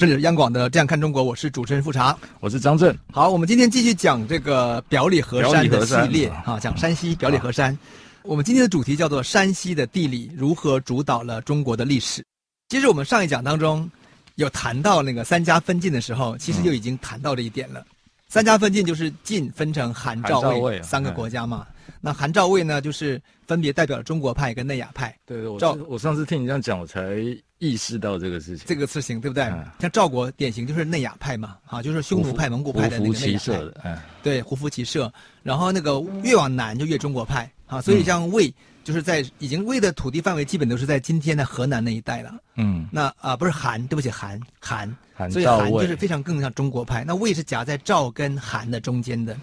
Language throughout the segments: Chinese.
这里是央广的《这样看中国》，我是主持人富察，我是张震。好，我们今天继续讲这个表里河山的系列啊，讲山西表里河山。我们今天的主题叫做“山西的地理如何主导了中国的历史”。其实我们上一讲当中有谈到那个三家分晋的时候，其实就已经谈到这一点了。嗯、三家分晋就是晋分成韩、赵、魏三个国家嘛。那韩赵魏呢，就是分别代表了中国派跟内亚派。对对，我我上次听你这样讲，我才意识到这个事情。这个事情对不对？嗯、像赵国典型就是内亚派嘛，啊，就是匈奴派、蒙古派的那个内亚派。嗯、对，胡服骑射。然后那个越往南就越中国派啊，所以像魏就是在已经魏的土地范围基本都是在今天的河南那一带了。嗯。那啊、呃，不是韩，对不起，韩韩。韩。所以韩就是非常更像中国派。那魏是夹在赵跟韩的中间的。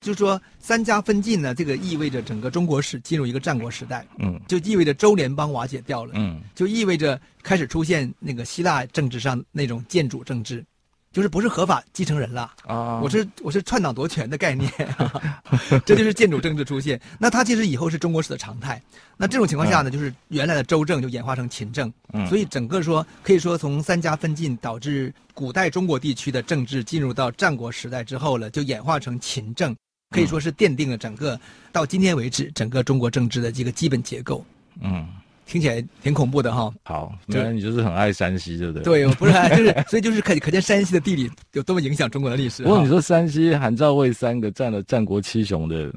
就是说，三家分晋呢，这个意味着整个中国史进入一个战国时代，嗯，就意味着周联邦瓦解掉了，嗯，就意味着开始出现那个希腊政治上那种建主政治，就是不是合法继承人了啊，我是我是篡党夺权的概念，这就是建主政治出现。那它其实以后是中国史的常态。那这种情况下呢，就是原来的周政就演化成秦政，嗯，所以整个说可以说从三家分晋导致古代中国地区的政治进入到战国时代之后了，就演化成秦政。可以说是奠定了整个到今天为止整个中国政治的这个基本结构。嗯，听起来挺恐怖的哈。好，原来你就是很爱山西，对不对？对，我不是爱，就是 所以就是可可见山西的地理有多么影响中国的历史。不过你说山西韩赵魏三个占了战国七雄的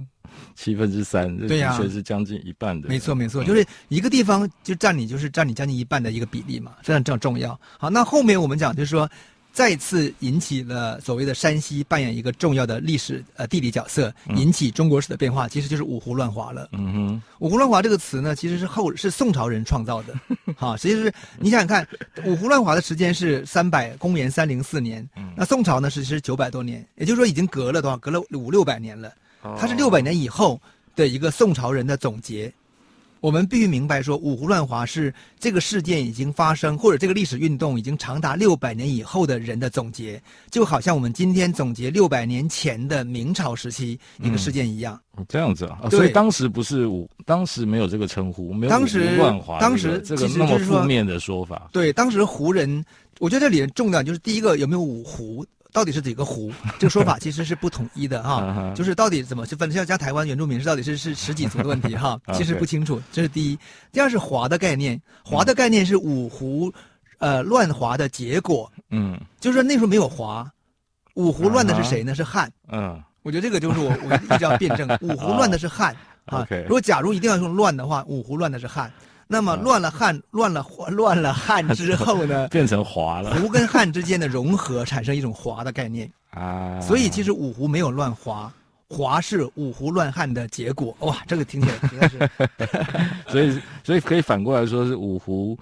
七分之三，对呀，是将近一半的。没错，没错，就是一个地方就占你就是占你将近一半的一个比例嘛，非常这样重要。好，那后面我们讲就是说。再次引起了所谓的山西扮演一个重要的历史呃地理角色，引起中国史的变化，其实就是五胡乱华了。嗯哼，五胡乱华这个词呢，其实是后是宋朝人创造的，哈，实际是你想想看，五胡乱华的时间是三百公元三零四年，那宋朝呢是是九百多年，也就是说已经隔了多少？隔了五六百年了，它是六百年以后的一个宋朝人的总结。我们必须明白说，五胡乱华是这个事件已经发生，或者这个历史运动已经长达六百年以后的人的总结，就好像我们今天总结六百年前的明朝时期一个事件一样。嗯、这样子啊，所以当时不是五，当时没有这个称呼，没有五胡乱华、这个，当时这个那么负面的说法。对，当时胡人，我觉得这里重要就是第一个有没有五胡。到底是几个湖？这个说法其实是不统一的哈，就是到底怎么去分？像加台湾原住民是到底是是十几族的问题哈，其实不清楚。这是第一。第二是华的概念，华的概念是五胡，呃，乱华的结果。嗯，就是说那时候没有华，五胡乱的是谁呢？是汉。嗯，我觉得这个就是我我一直要辩证，五胡乱的是汉啊。如果假如一定要用乱的话，五胡乱的是汉。那么乱了汉，乱了乱了汉 之后呢，变成华了。胡跟汉之间的融合，产生一种华的概念啊。所以其实五胡没有乱华，华是五胡乱汉的结果。哇，这个听起来实在是。所以，所以可以反过来说是五胡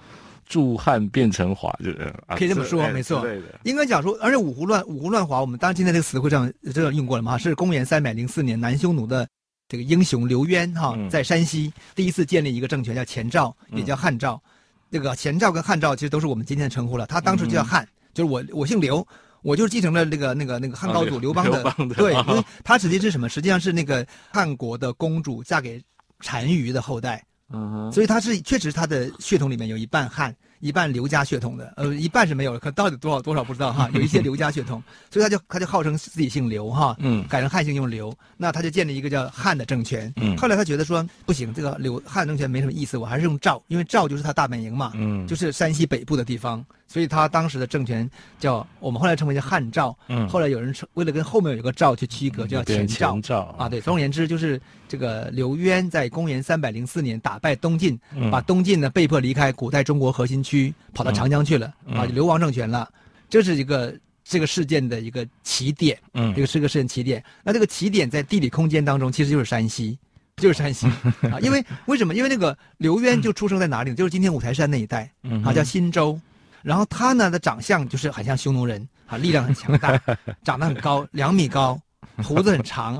助汉变成华，就是可以这么说，没错。应该讲说，而且五胡乱五胡乱华，我们当然今天这个词汇上这样用过了嘛，是公元三百零四年南匈奴的。这个英雄刘渊哈，在山西第一次建立一个政权，叫前赵，也叫汉赵。这个前赵跟汉赵其实都是我们今天的称呼了。他当时就叫汉，就是我我姓刘，我就是继承了那个那个那个汉高祖刘邦的。对，因为他实际是什么？实际上是那个汉国的公主嫁给单于的后代。嗯，所以他是确实他的血统里面有一半汉。一半刘家血统的，呃，一半是没有了，可到底多少多少不知道哈。有一些刘家血统，所以他就他就号称自己姓刘哈，嗯，改成汉姓用刘，那他就建立一个叫汉的政权。嗯，后来他觉得说不行，这个刘汉政权没什么意思，我还是用赵，因为赵就是他大本营嘛，嗯，就是山西北部的地方。所以他当时的政权叫我们后来称为叫汉赵，嗯，后来有人称为了跟后面有一个赵去区隔，叫前赵，前赵啊，对，总而言之就是这个刘渊在公元三百零四年打败东晋，嗯、把东晋呢被迫离开古代中国核心区，跑到长江去了，嗯、啊，就流亡政权了，这是一个这个事件的一个起点，嗯，这个是个事件起点，那这个起点在地理空间当中其实就是山西，就是山西。啊，因为为什么？因为那个刘渊就出生在哪里？就是今天五台山那一带，啊，叫新州。然后他呢的长相就是很像匈奴人啊，力量很强大，长得很高，两米高，胡子很长，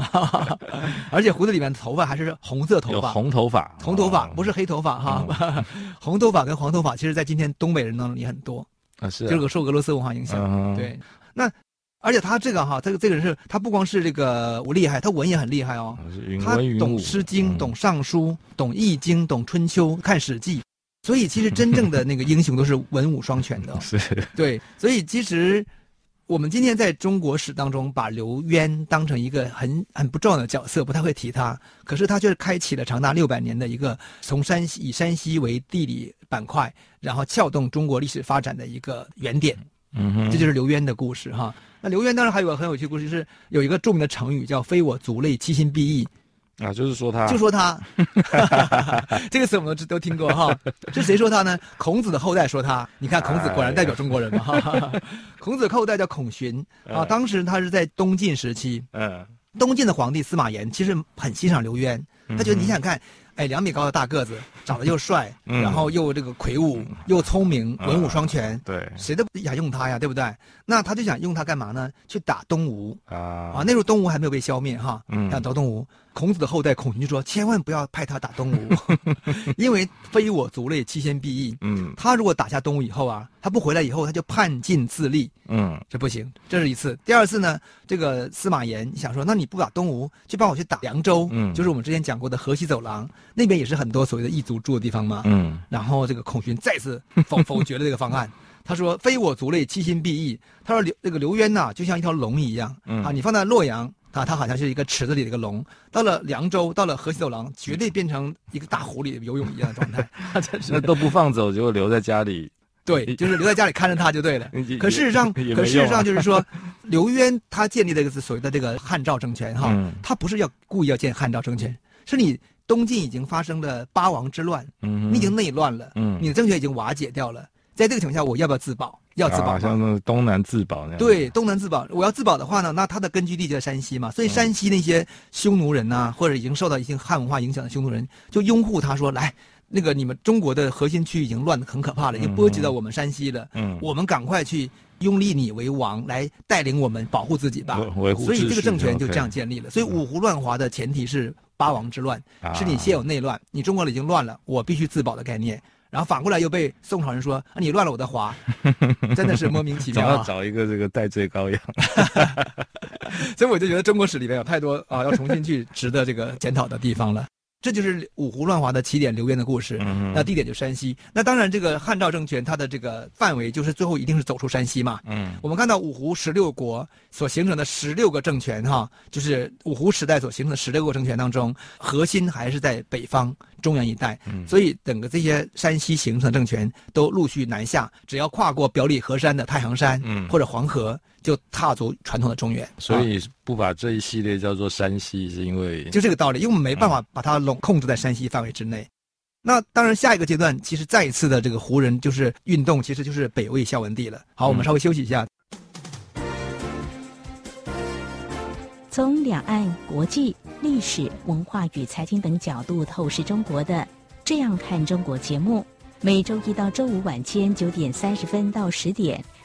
而且胡子里面的头发还是红色头发，红头发，红头发不是黑头发哈。嗯、红头发跟黄头发，其实在今天东北人当中也很多啊，是这个受俄罗斯文化影响。嗯、对，那而且他这个哈，这个这个人是他不光是这个武厉害，他文也很厉害哦。他懂《诗经》，懂《尚书》，懂《易经》，懂《春秋》，看《史记》。所以其实真正的那个英雄都是文武双全的。是。对，所以其实。我们今天在中国史当中把刘渊当成一个很很不重要的角色，不太会提他。可是他却开启了长达六百年的一个从山西以山西为地理板块，然后撬动中国历史发展的一个原点。嗯哼，这就是刘渊的故事哈。那刘渊当然还有个很有趣的故事，就是有一个著名的成语叫“非我族类，其心必异”。啊，就是说他，就说他 这个词我们都都听过哈。是谁说他呢？孔子的后代说他。你看，孔子果然代表中国人嘛。哎、孔子的后代叫孔荀啊，当时他是在东晋时期。嗯。东晋的皇帝司马炎其实很欣赏刘渊，他觉得你想看。哎，两米高的大个子，长得又帅，嗯、然后又这个魁梧，又聪明，嗯、文武双全，对，谁都不想用他呀，对不对？那他就想用他干嘛呢？去打东吴啊！啊，那时候东吴还没有被消灭哈，嗯，想打东吴。孔子的后代孔荀就说：“千万不要派他打东吴，因为非我族类，其心必异。嗯，他如果打下东吴以后啊，他不回来以后，他就叛晋自立。嗯，这不行。这是一次。第二次呢，这个司马炎想说：那你不打东吴，就帮我去打凉州。嗯，就是我们之前讲过的河西走廊那边也是很多所谓的异族住的地方嘛。嗯，然后这个孔荀再次否否决了这个方案。他说：非我族类，其心必异。他说刘这个刘渊呐，就像一条龙一样。嗯，啊，你放在洛阳。”啊，他好像是一个池子里的一个龙，到了凉州，到了河西走廊，绝对变成一个大湖里游泳一样的状态。那都不放走，就留在家里。对，就是留在家里看着他就对了。可事实上，可事实上就是说，刘渊他建立的这个所谓的这个汉赵政权哈，嗯、他不是要故意要建汉赵政权，是你东晋已经发生了八王之乱，嗯、你已经内乱了，嗯、你的政权已经瓦解掉了。在这个情况下，我要不要自保？要自保，像那东南自保那样。对，东南自保。我要自保的话呢，那他的根据地就在山西嘛，所以山西那些匈奴人呐、啊，或者已经受到一些汉文化影响的匈奴人，就拥护他说：“来，那个你们中国的核心区已经乱得很可怕了，已经波及到我们山西了。嗯，我们赶快去拥立你为王，来带领我们保护自己吧。维护。所以这个政权就这样建立了。所以五胡乱华的前提是八王之乱，是你先有内乱，你中国已经乱了，我必须自保的概念。”然后反过来又被宋朝人说：“啊，你乱了我的华，真的是莫名其妙。”总要找一个这个戴罪羔羊。所以我就觉得中国史里面有太多啊，要重新去值得这个检讨的地方了。这就是五胡乱华的起点，刘渊的故事。那地点就山西。那当然，这个汉赵政权它的这个范围就是最后一定是走出山西嘛。嗯。我们看到五胡十六国所形成的十六个政权，哈，就是五胡时代所形成的十六个政权当中，核心还是在北方中原一带。嗯。所以整个这些山西形成的政权都陆续南下，只要跨过表里河山的太行山，嗯，或者黄河。就踏足传统的中原，所以不把这一系列叫做山西，是因为就这个道理，因为我们没办法把它笼控制在山西范围之内。嗯、那当然，下一个阶段其实再一次的这个胡人就是运动，其实就是北魏孝文帝了。好，我们稍微休息一下。从两岸、国际、历史文化与财经等角度透视中国的，这样看中国节目，每周一到周五晚间九点三十分到十点。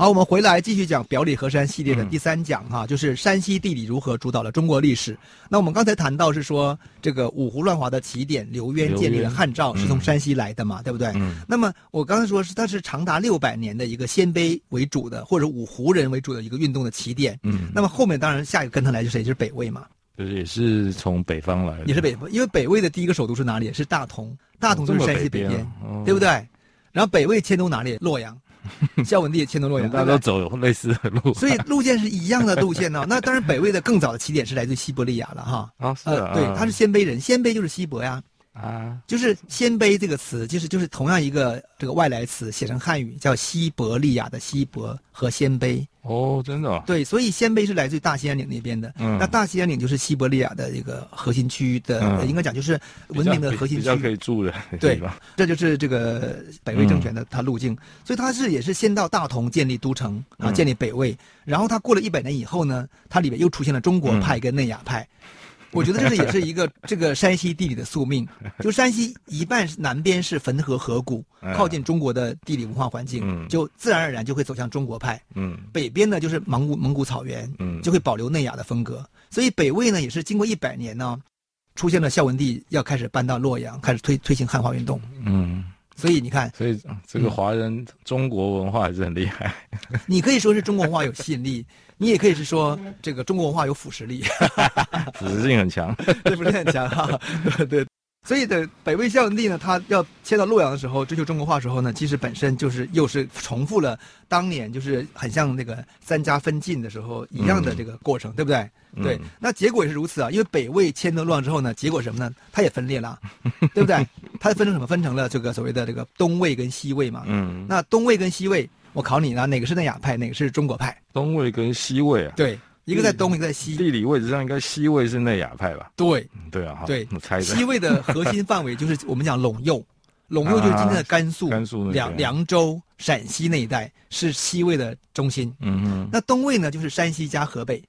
好，我们回来继续讲表里河山系列的第三讲哈，嗯、就是山西地理如何主导了中国历史。那我们刚才谈到是说，这个五胡乱华的起点刘渊建立了汉赵，是从山西来的嘛，嗯、对不对？嗯。那么我刚才说是它是长达六百年的一个鲜卑为主的或者五胡人为主的一个运动的起点。嗯。那么后面当然下一个跟他来就是谁？就是北魏嘛。就是也是从北方来的。也是北方，因为北魏的第一个首都是哪里？是大同。大同就是山西北边，哦哦、对不对？然后北魏迁都哪里？洛阳。孝文帝迁都洛阳，大家都走类似的路，所以路线是一样的路线呢、哦。那当然，北魏的更早的起点是来自西伯利亚了哈。啊，是啊，呃、对，他是鲜卑人，鲜卑就是西伯呀。啊，就是鲜卑这个词，就是就是同样一个这个外来词，写成汉语叫西伯利亚的西伯和鲜卑。哦，真的、啊。对，所以鲜卑是来自于大兴安岭那边的。嗯。那大兴安岭就是西伯利亚的一个核心区的，嗯、应该讲就是文明的核心区，比较可以住的。对，这就是这个北魏政权的它路径。嗯、所以它是也是先到大同建立都城啊，建立北魏。嗯、然后它过了一百年以后呢，它里面又出现了中国派跟内亚派。嗯我觉得这是也是一个这个山西地理的宿命，就山西一半南边是汾河河谷，靠近中国的地理文化环境，就自然而然就会走向中国派。嗯，北边呢就是蒙古蒙古草原，嗯，就会保留内亚的风格。所以北魏呢也是经过一百年呢，出现了孝文帝要开始搬到洛阳，开始推推行汉化运动。嗯。所以你看，所以这个华人中国文化还是很厉害。你可以说是中国文化有吸引力，你也可以是说这个中国文化有腐蚀力，腐蚀性很强，对，腐蚀性很强哈。对对。所以的北魏孝文帝呢，他要迁到洛阳的时候，追求中国化的时候呢，其实本身就是又是重复了当年就是很像那个三家分晋的时候一样的这个过程，嗯、对不对？嗯、对，那结果也是如此啊。因为北魏迁到洛阳之后呢，结果什么呢？它也分裂了，对不对？它分成什么？分成了这个所谓的这个东魏跟西魏嘛。嗯。那东魏跟西魏，我考你呢，哪个是内亚派，哪个是中国派？东魏跟西魏啊。对。一个在东，一个在西。地理位置上，应该西魏是内亚派吧？对，对啊，对，我猜的。西魏的核心范围就是我们讲陇右，陇右就是今天的甘肃、甘肃、凉凉州、陕西那一带是西魏的中心。嗯嗯。那东魏呢，就是山西加河北，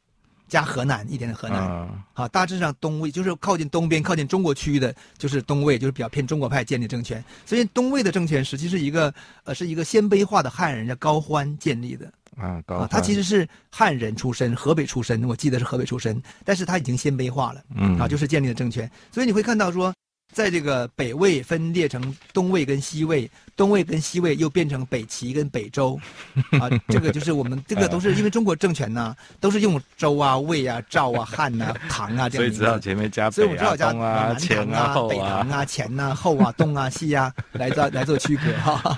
加河南一点的河南。好，大致上东魏就是靠近东边、靠近中国区域的，就是东魏，就是比较偏中国派建立政权。所以东魏的政权实际是一个呃，是一个鲜卑化的汉人叫高欢建立的。啊，高啊，他其实是汉人出身，河北出身，我记得是河北出身，但是他已经鲜卑化了，嗯，啊，就是建立了政权，所以你会看到说，在这个北魏分裂成东魏跟西魏，东魏跟西魏又变成北齐跟北周，啊，这个就是我们这个都是因为中国政权呢，都是用周啊、魏啊、赵啊、汉啊、唐啊这样，所以只好前面加北啊、所以我只好加东啊、前啊、北唐啊、前啊、后啊、东啊、西啊。来做来做区隔哈。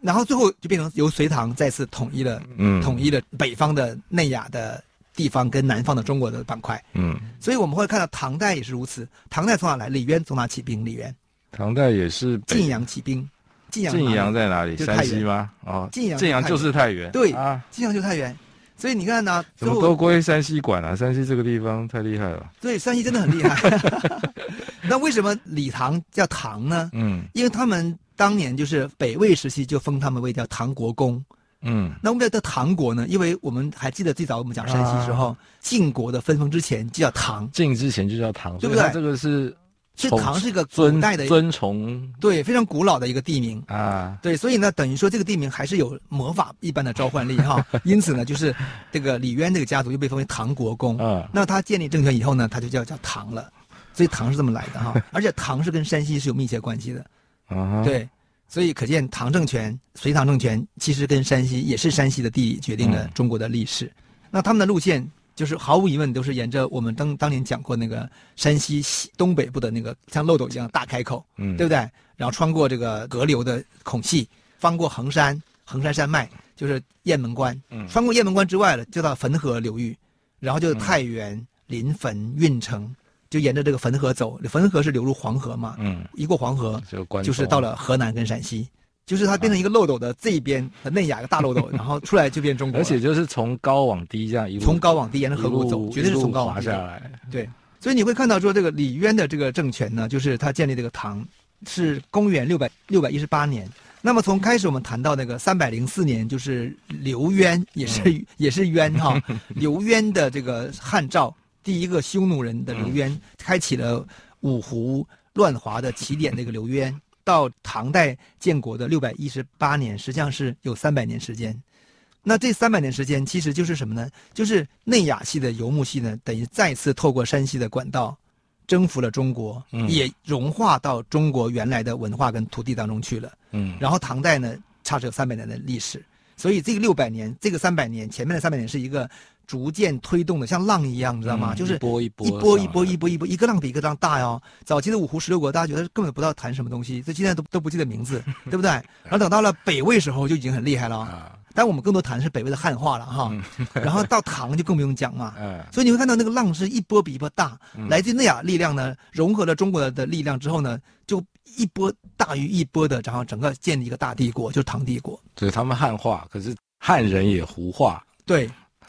然后最后就变成由隋唐再次统一了，嗯，统一了北方的内亚的地方跟南方的中国的板块，嗯，所以我们会看到唐代也是如此。唐代从哪来？李渊从哪起兵？李渊，唐代也是晋阳起兵。晋阳晋阳在哪里？山西吗？哦，晋阳晋阳就是太原。对啊，晋阳就是太原。所以你看呢，怎么都归山西管了？山西这个地方太厉害了。对，山西真的很厉害。那为什么李唐叫唐呢？嗯，因为他们。当年就是北魏时期就封他们为叫唐国公，嗯，那我们叫唐国呢？因为我们还记得最早我们讲山西时候，晋国的分封之前就叫唐，晋之前就叫唐，对不对？这个是，是唐是一个古代的尊崇，对，非常古老的一个地名啊，对，所以呢，等于说这个地名还是有魔法一般的召唤力哈。因此呢，就是这个李渊这个家族又被封为唐国公，嗯，那他建立政权以后呢，他就叫叫唐了，所以唐是这么来的哈。而且唐是跟山西是有密切关系的。啊，对，所以可见唐政权、隋唐政权其实跟山西也是山西的地理决定了中国的历史。嗯、那他们的路线就是毫无疑问都是沿着我们当当年讲过那个山西西东北部的那个像漏斗一样大开口，嗯，对不对？然后穿过这个河流的孔隙，翻过衡山，衡山山脉就是雁门关，嗯，穿过雁门关之外了，就到汾河流域，然后就是太原、临汾、运城。就沿着这个汾河走，汾河是流入黄河嘛？嗯，一过黄河就就是到了河南跟陕西，就是它变成一个漏斗的这一边和内亚一个大漏斗，然后出来就变中国。而且就是从高往低这样一路，从高往低沿着河谷走，绝对是从高往低下来。对，所以你会看到说这个李渊的这个政权呢，就是他建立这个唐是公元六百六百一十八年。那么从开始我们谈到那个三百零四年，就是刘渊也是、嗯、也是渊哈，刘渊的这个汉赵。第一个匈奴人的刘渊，开启了五胡乱华的起点。那个刘渊到唐代建国的六百一十八年，实际上是有三百年时间。那这三百年时间其实就是什么呢？就是内亚系的游牧系呢，等于再次透过山西的管道，征服了中国，嗯、也融化到中国原来的文化跟土地当中去了。嗯，然后唐代呢，差只有三百年的历史，所以这个六百年，这个三百年，前面的三百年是一个逐渐推动的，像浪一样，你知道吗？嗯、就是一波一波一波一波一波一波，一个浪比一个浪大哟。早期的五胡十六国，大家觉得根本不知道谈什么东西，这现在都都不记得名字，对不对？然后等到了北魏时候，就已经很厉害了。啊但我们更多谈的是北魏的汉化了哈，然后到唐就更不用讲嘛，所以你会看到那个浪是一波比一波大，来自那亚力量呢融合了中国的力量之后呢，就一波大于一波的，然后整个建立一个大帝国，就是唐帝国。对，他们汉化，可是汉人也胡化。对，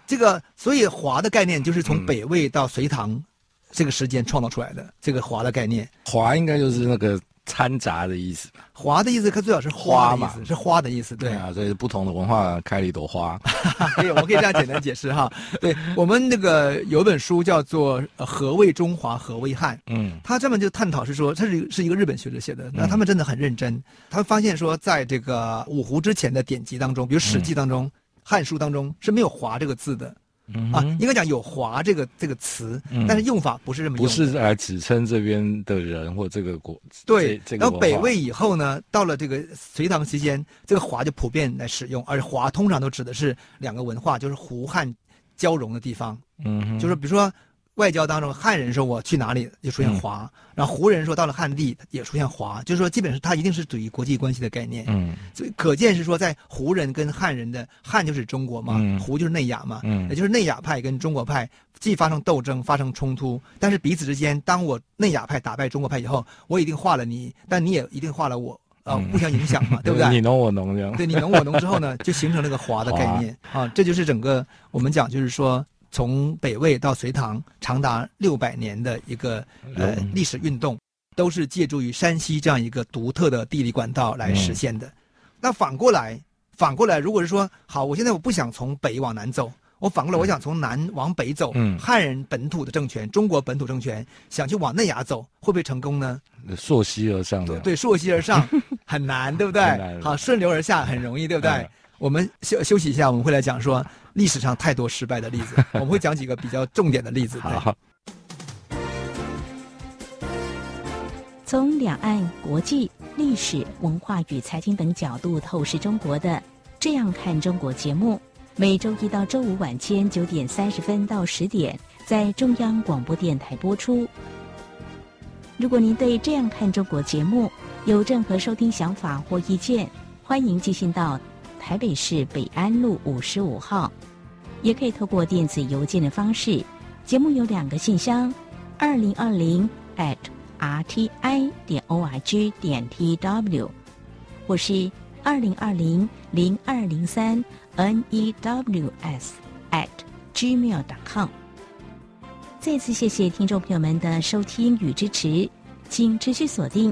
这个所以华的概念就是从北魏到隋唐这个时间创造出来的，这个华的概念。华应该就是那个。掺杂的意思，华的意思，它最好是花的意思，嘛。是花的意思，对，对啊，所以不同的文化开了一朵花，可以，我可以这样简单解释哈。对，我们那个有本书叫做《何谓中华，何谓汉》，嗯，他专门就探讨是说，他是是一个日本学者写的，那他们真的很认真，嗯、他发现说，在这个五胡之前的典籍当中，比如《史记》当中、嗯《汉书》当中是没有“华”这个字的。嗯、啊，应该讲有“华”这个这个词，嗯、但是用法不是这么用。不是来指称这边的人或这个国。对，这个、然后北魏以后呢，到了这个隋唐期间，这个“华”就普遍来使用，而“华”通常都指的是两个文化，就是胡汉交融的地方。嗯，就是比如说。外交当中，汉人说我去哪里就出现华，嗯、然后胡人说到了汉地也出现华，就是说基本上它一定是属于国际关系的概念。嗯，所以可见是说在胡人跟汉人的汉就是中国嘛，嗯、胡就是内亚嘛，嗯，也就是内亚派跟中国派既发生斗争、发生冲突，但是彼此之间，当我内亚派打败中国派以后，我一定化了你，但你也一定化了我，啊、呃，互相影响嘛，嗯、对不对？你侬我侬这样。对，你侬我侬之后呢，就形成了个华的概念。华啊，这就是整个我们讲就是说。从北魏到隋唐，长达六百年的一个呃历史运动，都是借助于山西这样一个独特的地理管道来实现的。嗯、那反过来，反过来，如果是说好，我现在我不想从北往南走，我反过来我想从南往北走，嗯、汉人本土的政权，中国本土政权想去往内亚走，会不会成功呢？溯溪而上的，对，溯溪而上 很难，对不对？好，顺流而下很容易，对不对？嗯、我们休休息一下，我们会来讲说。历史上太多失败的例子，我们会讲几个比较重点的例子。好，从两岸、国际、历史、文化与财经等角度透视中国的《这样看中国》节目，每周一到周五晚间九点三十分到十点在中央广播电台播出。如果您对《这样看中国》节目有任何收听想法或意见，欢迎寄信到台北市北安路五十五号。也可以透过电子邮件的方式，节目有两个信箱：二零二零 at rti 点 org 点 tw，或是二零二零零二零三 news at gmail.com。再次谢谢听众朋友们的收听与支持，请持续锁定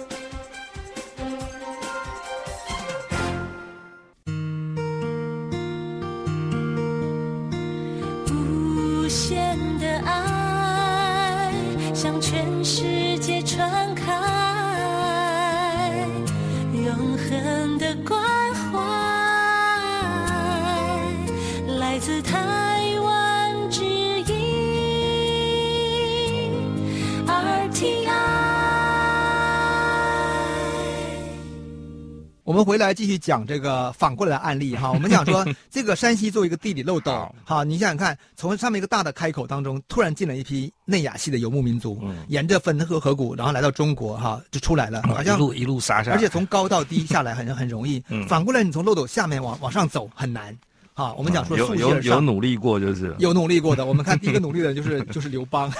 我们回来继续讲这个反过来的案例哈。我们讲说，这个山西作为一个地理漏斗，好，你想想看，从上面一个大的开口当中，突然进了一批内亚系的游牧民族，沿着汾河河谷，然后来到中国哈，就出来了，好像一路一路杀杀，而且从高到低下来很很容易。反过来，你从漏斗下面往往上走很难。好，我们讲说有有有努力过就是有努力过的。我们看 第一个努力的就是就是刘邦，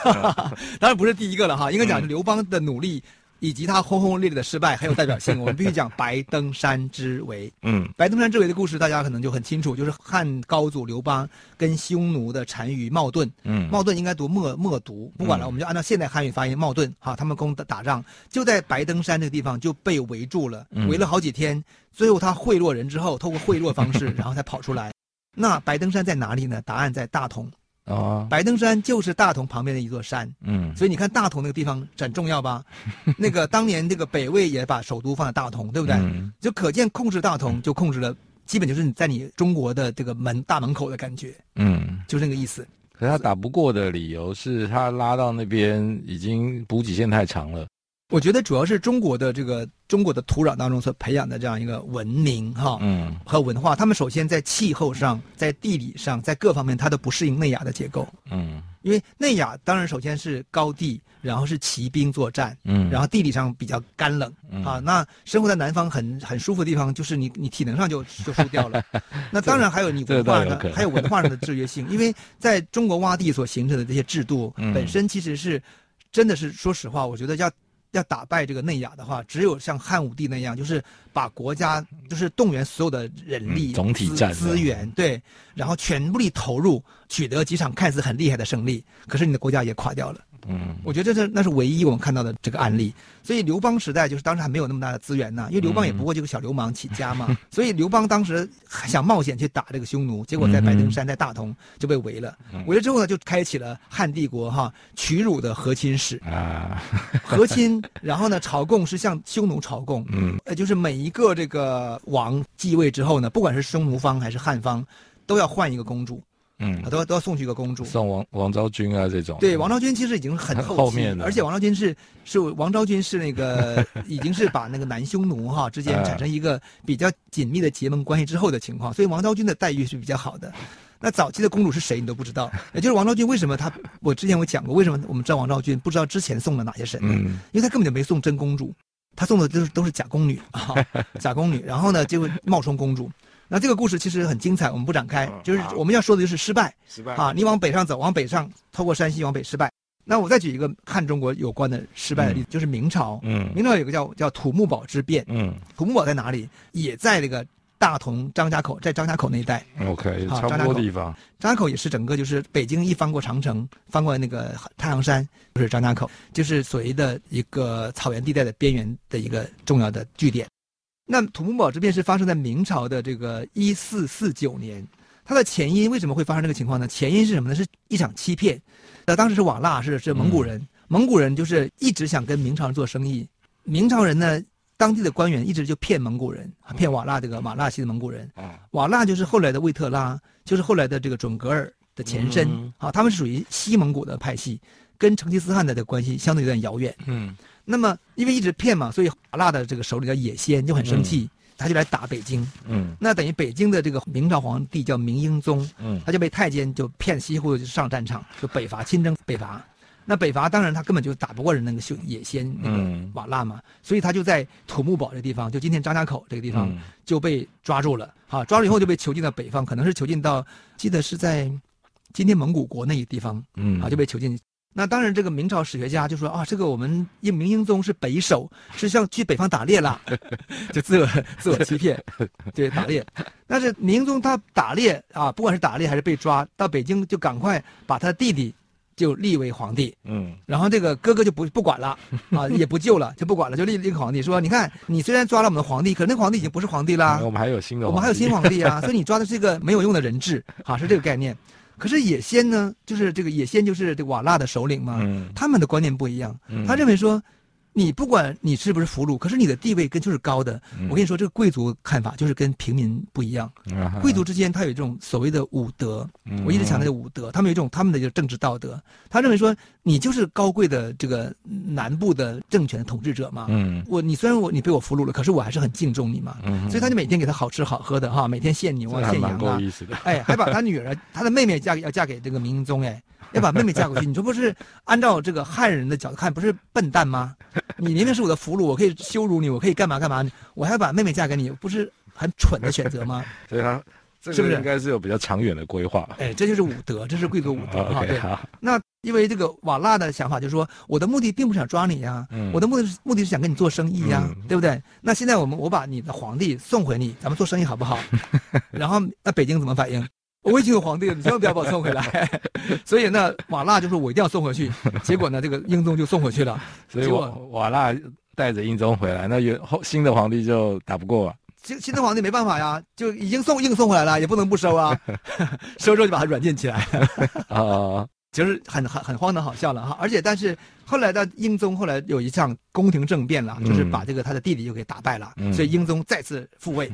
当然不是第一个了哈，应该讲是刘邦的努力。以及他轰轰烈烈的失败很有代表性，我们必须讲白登山之围。嗯，白登山之围的故事大家可能就很清楚，就是汉高祖刘邦跟匈奴的单于冒顿，嗯，冒顿应该读冒冒读，不管了，我们就按照现代汉语发音冒顿。哈，他们攻打打仗就在白登山这个地方就被围住了，围了好几天，最后他贿赂人之后，透过贿赂方式，然后才跑出来。那白登山在哪里呢？答案在大同。哦，白登山就是大同旁边的一座山。嗯，所以你看大同那个地方很重要吧？那个当年这个北魏也把首都放在大同，对不对？嗯，就可见控制大同就控制了，基本就是你在你中国的这个门大门口的感觉。嗯，就是那个意思。可是他打不过的理由是他拉到那边已经补给线太长了。我觉得主要是中国的这个中国的土壤当中所培养的这样一个文明哈，嗯，和文化，他们首先在气候上、在地理上、在各方面，它都不适应内亚的结构，嗯，因为内亚当然首先是高地，然后是骑兵作战，嗯，然后地理上比较干冷，嗯、啊，那生活在南方很很舒服的地方，就是你你体能上就就输掉了，那当然还有你文化上还有文化上的制约性，因为在中国洼地所形成的这些制度本身其实是真的是说实话，我觉得要。要打败这个内亚的话，只有像汉武帝那样，就是把国家就是动员所有的人力、嗯、总体战资源，对，然后全部力投入，取得几场看似很厉害的胜利，可是你的国家也垮掉了。嗯，我觉得这是那是唯一我们看到的这个案例。所以刘邦时代就是当时还没有那么大的资源呢，因为刘邦也不过就个小流氓起家嘛。嗯、所以刘邦当时想冒险去打这个匈奴，结果在白登山在大同就被围了。围了之后呢，就开启了汉帝国哈屈辱的和亲史啊。和亲，然后呢朝贡是向匈奴朝贡，嗯，呃就是每一个这个王继位之后呢，不管是匈奴方还是汉方，都要换一个公主。嗯，都要都要送去一个公主，送王王昭君啊这种。对，王昭君其实已经很后，后面了，而且王昭君是是王昭君是那个已经是把那个南匈奴哈之间产生一个比较紧密的结盟关系之后的情况，所以王昭君的待遇是比较好的。那早期的公主是谁你都不知道，也就是王昭君为什么她我之前我讲过为什么我们知道王昭君不知道之前送了哪些神呢？嗯，因为她根本就没送真公主，她送的都是都是假宫女啊，假宫女，然后呢就会冒充公主。那这个故事其实很精彩，我们不展开，就是我们要说的就是失败，失败啊！你往北上走，往北上，透过山西往北失败。那我再举一个汉中国有关的失败的例子，就是明朝。嗯，明朝有个叫叫土木堡之变。嗯，土木堡在哪里？也在那个大同张家口，在张家口那一带。OK，差不多地方。张家口也是整个就是北京一翻过长城，翻过那个太行山，就是张家口，就是所谓的一个草原地带的边缘的一个重要的据点。那土木堡之变是发生在明朝的这个一四四九年，它的前因为什么会发生这个情况呢？前因是什么呢？是一场欺骗。那当时是瓦剌，是是蒙古人，嗯、蒙古人就是一直想跟明朝人做生意。明朝人呢，当地的官员一直就骗蒙古人，骗瓦剌这个瓦剌系的蒙古人。瓦剌就是后来的魏特拉，就是后来的这个准格尔的前身。嗯、啊，他们是属于西蒙古的派系，跟成吉思汗的这个关系相对有点遥远。嗯。那么，因为一直骗嘛，所以瓦剌的这个首领叫也先就很生气，嗯、他就来打北京。嗯，那等于北京的这个明朝皇帝叫明英宗，嗯，他就被太监就骗，稀乎就上战场，就北伐，亲征北伐。那北伐当然他根本就打不过人那个秀野先那个瓦剌嘛，嗯、所以他就在土木堡这个地方，就今天张家口这个地方就被抓住了。好，抓住以后就被囚禁到北方，可能是囚禁到记得是在今天蒙古国那个地方。嗯，啊就被囚禁。那当然，这个明朝史学家就说啊，这个我们英明英宗是北狩，是像去北方打猎了，就自我 自我欺骗，对，打猎。但是明英宗他打猎啊，不管是打猎还是被抓，到北京就赶快把他弟弟就立为皇帝，嗯，然后这个哥哥就不不管了。啊，也不救了，就不管了，就立立个皇帝，说你看你虽然抓了我们的皇帝，可是那皇帝已经不是皇帝了，我们还有新的，我们还有新皇帝啊，所以你抓的是一个没有用的人质，啊，是这个概念。可是野先呢，就是这个野先就是这个瓦剌的首领嘛，嗯、他们的观念不一样，嗯、他认为说。你不管你是不是俘虏，可是你的地位跟就是高的。嗯、我跟你说，这个贵族看法就是跟平民不一样。嗯、贵族之间他有一种所谓的武德，嗯、我一直强调的武德，他们有一种他们的就政治道德。他认为说，你就是高贵的这个南部的政权统治者嘛。嗯，我你虽然我你被我俘虏了，可是我还是很敬重你嘛。嗯，所以他就每天给他好吃好喝的哈，每天献牛啊献羊啊。哎，还把他女儿他的妹妹嫁给要嫁给这个明英宗哎。要把妹妹嫁过去，你这不是按照这个汉人的角度看，不是笨蛋吗？你明明是我的俘虏，我可以羞辱你，我可以干嘛干嘛，我还要把妹妹嫁给你，不是很蠢的选择吗？所以他是不是应该是有比较长远的规划？哎，这就是武德，这是贵族武德对，那因为这个瓦剌的想法就是说，我的目的并不是想抓你呀、啊，嗯、我的目的是目的是想跟你做生意呀、啊，嗯、对不对？那现在我们我把你的皇帝送回你，咱们做生意好不好？然后那北京怎么反应？我已经有皇帝了，你千万不要把我送回来。所以呢，瓦剌就说：“我一定要送回去。”结果呢，这个英宗就送回去了。所以瓦瓦剌带着英宗回来，那原后新的皇帝就打不过了。新新的皇帝没办法呀，就已经送硬送回来了，也不能不收啊。收之后就把它软禁起来。啊，就是很很很荒唐好笑了哈。而且但是后来到英宗后来有一场宫廷政变了，就是把这个他的弟弟又给打败了，嗯、所以英宗再次复位。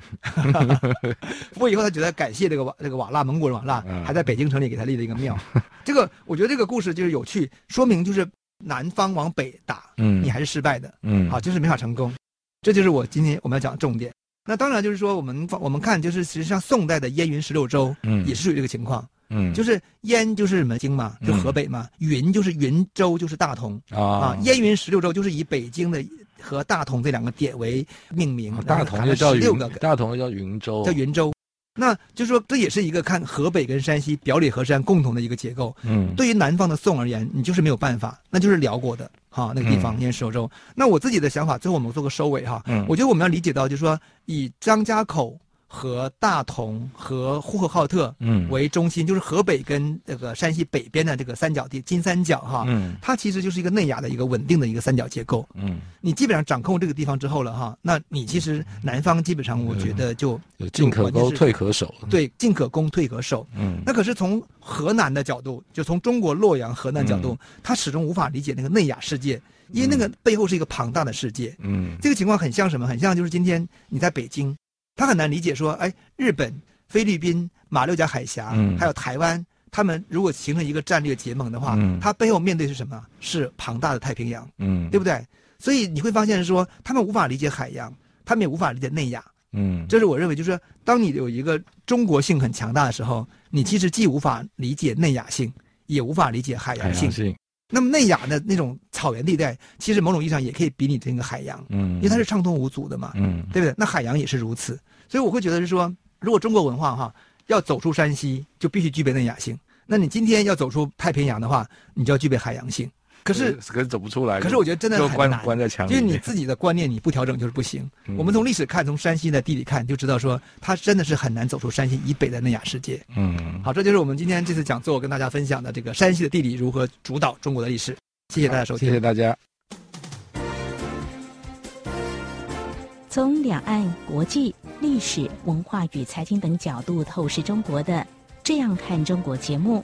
复位以后，他觉得感谢这个瓦这个瓦剌蒙古人瓦剌，还在北京城里给他立了一个庙。这个我觉得这个故事就是有趣，说明就是南方往北打，嗯，你还是失败的，嗯，好，就是没法成功。这就是我今天我们要讲的重点。那当然就是说，我们我们看就是，实际上宋代的燕云十六州，嗯，也是属于这个情况，嗯，就是燕就是什么京嘛，就河北嘛，嗯、云就是云州就是大同啊，啊，燕云十六州就是以北京的和大同这两个点为命名，大同就叫云，大同叫云州，叫云州。那就是说，这也是一个看河北跟山西表里河山共同的一个结构。嗯，对于南方的宋而言，你就是没有办法，那就是辽国的哈那个地方燕云十六州。那我自己的想法，最后我们做个收尾哈。嗯，我觉得我们要理解到，就是说以张家口。和大同和呼和浩特嗯。为中心，嗯、就是河北跟这个山西北边的这个三角地金三角哈，嗯，它其实就是一个内亚的一个稳定的一个三角结构，嗯，你基本上掌控这个地方之后了哈，那你其实南方基本上我觉得就进可攻退可守，对，进可攻退可守，嗯，那可是从河南的角度，就从中国洛阳河南角度，他、嗯、始终无法理解那个内亚世界，因为那个背后是一个庞大的世界，嗯，这个情况很像什么？很像就是今天你在北京。他很难理解说，哎，日本、菲律宾、马六甲海峡，嗯、还有台湾，他们如果形成一个战略结盟的话，嗯、他背后面对是什么？是庞大的太平洋，嗯，对不对？所以你会发现说，他们无法理解海洋，他们也无法理解内亚，嗯，这是我认为，就是说，当你有一个中国性很强大的时候，你其实既无法理解内亚性，也无法理解海洋性。性那么内亚的那种草原地带，其实某种意义上也可以比拟这个海洋，嗯，因为它是畅通无阻的嘛，嗯，对不对？那海洋也是如此，所以我会觉得是说，如果中国文化哈要走出山西，就必须具备内亚性。那你今天要走出太平洋的话，你就要具备海洋性。可是，可是走不出来。可是我觉得真的很难，关在墙里。因为你自己的观念你不调整就是不行。嗯、我们从历史看，从山西的地理看，就知道说它真的是很难走出山西以北的内亚世界。嗯，好，这就是我们今天这次讲座跟大家分享的这个山西的地理如何主导中国的历史。谢谢大家收听，谢谢大家。从两岸、国际、历史、文化与财经等角度透视中国的《这样看中国》节目，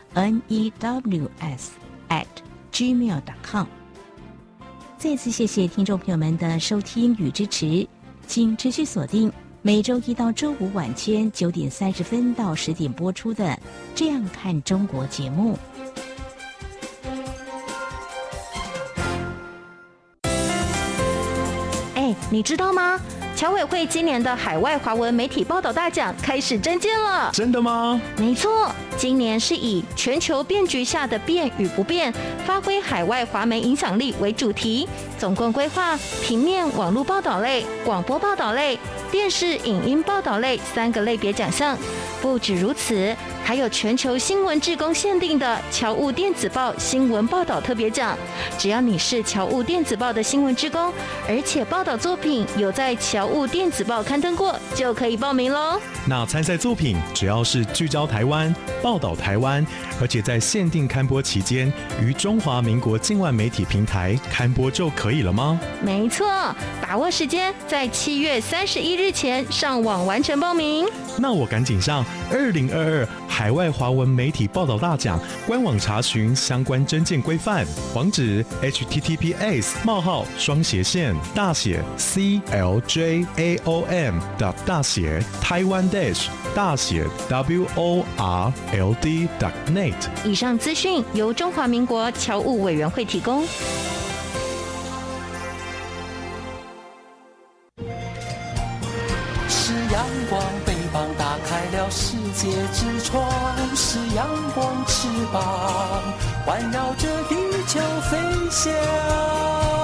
news at gmail.com。再次谢谢听众朋友们的收听与支持，请持续锁定每周一到周五晚间九点三十分到十点播出的《这样看中国》节目。哎你知道吗？侨委会今年的海外华文媒体报道大奖开始征件了。真的吗？没错，今年是以全球变局下的变与不变，发挥海外华媒影响力为主题，总共规划平面、网络报道类、广播报道类、电视影音报道类三个类别奖项。不止如此。还有全球新闻志工限定的侨务电子报新闻报道特别奖，只要你是侨务电子报的新闻志工，而且报道作品有在侨务电子报刊登过，就可以报名喽。那参赛作品只要是聚焦台湾、报道台湾，而且在限定刊播期间于中华民国境外媒体平台刊播就可以了吗？没错，把握时间，在七月三十一日前上网完成报名。那我赶紧上二零二二海外华文媒体报道大奖官网查询相关征件规范，网址：https: 冒号双斜线大写 cljaom 大写台湾 dash 大写 world net。以上资讯由中华民国侨务委员会提供。界之窗，是阳光翅膀环绕着地球飞翔。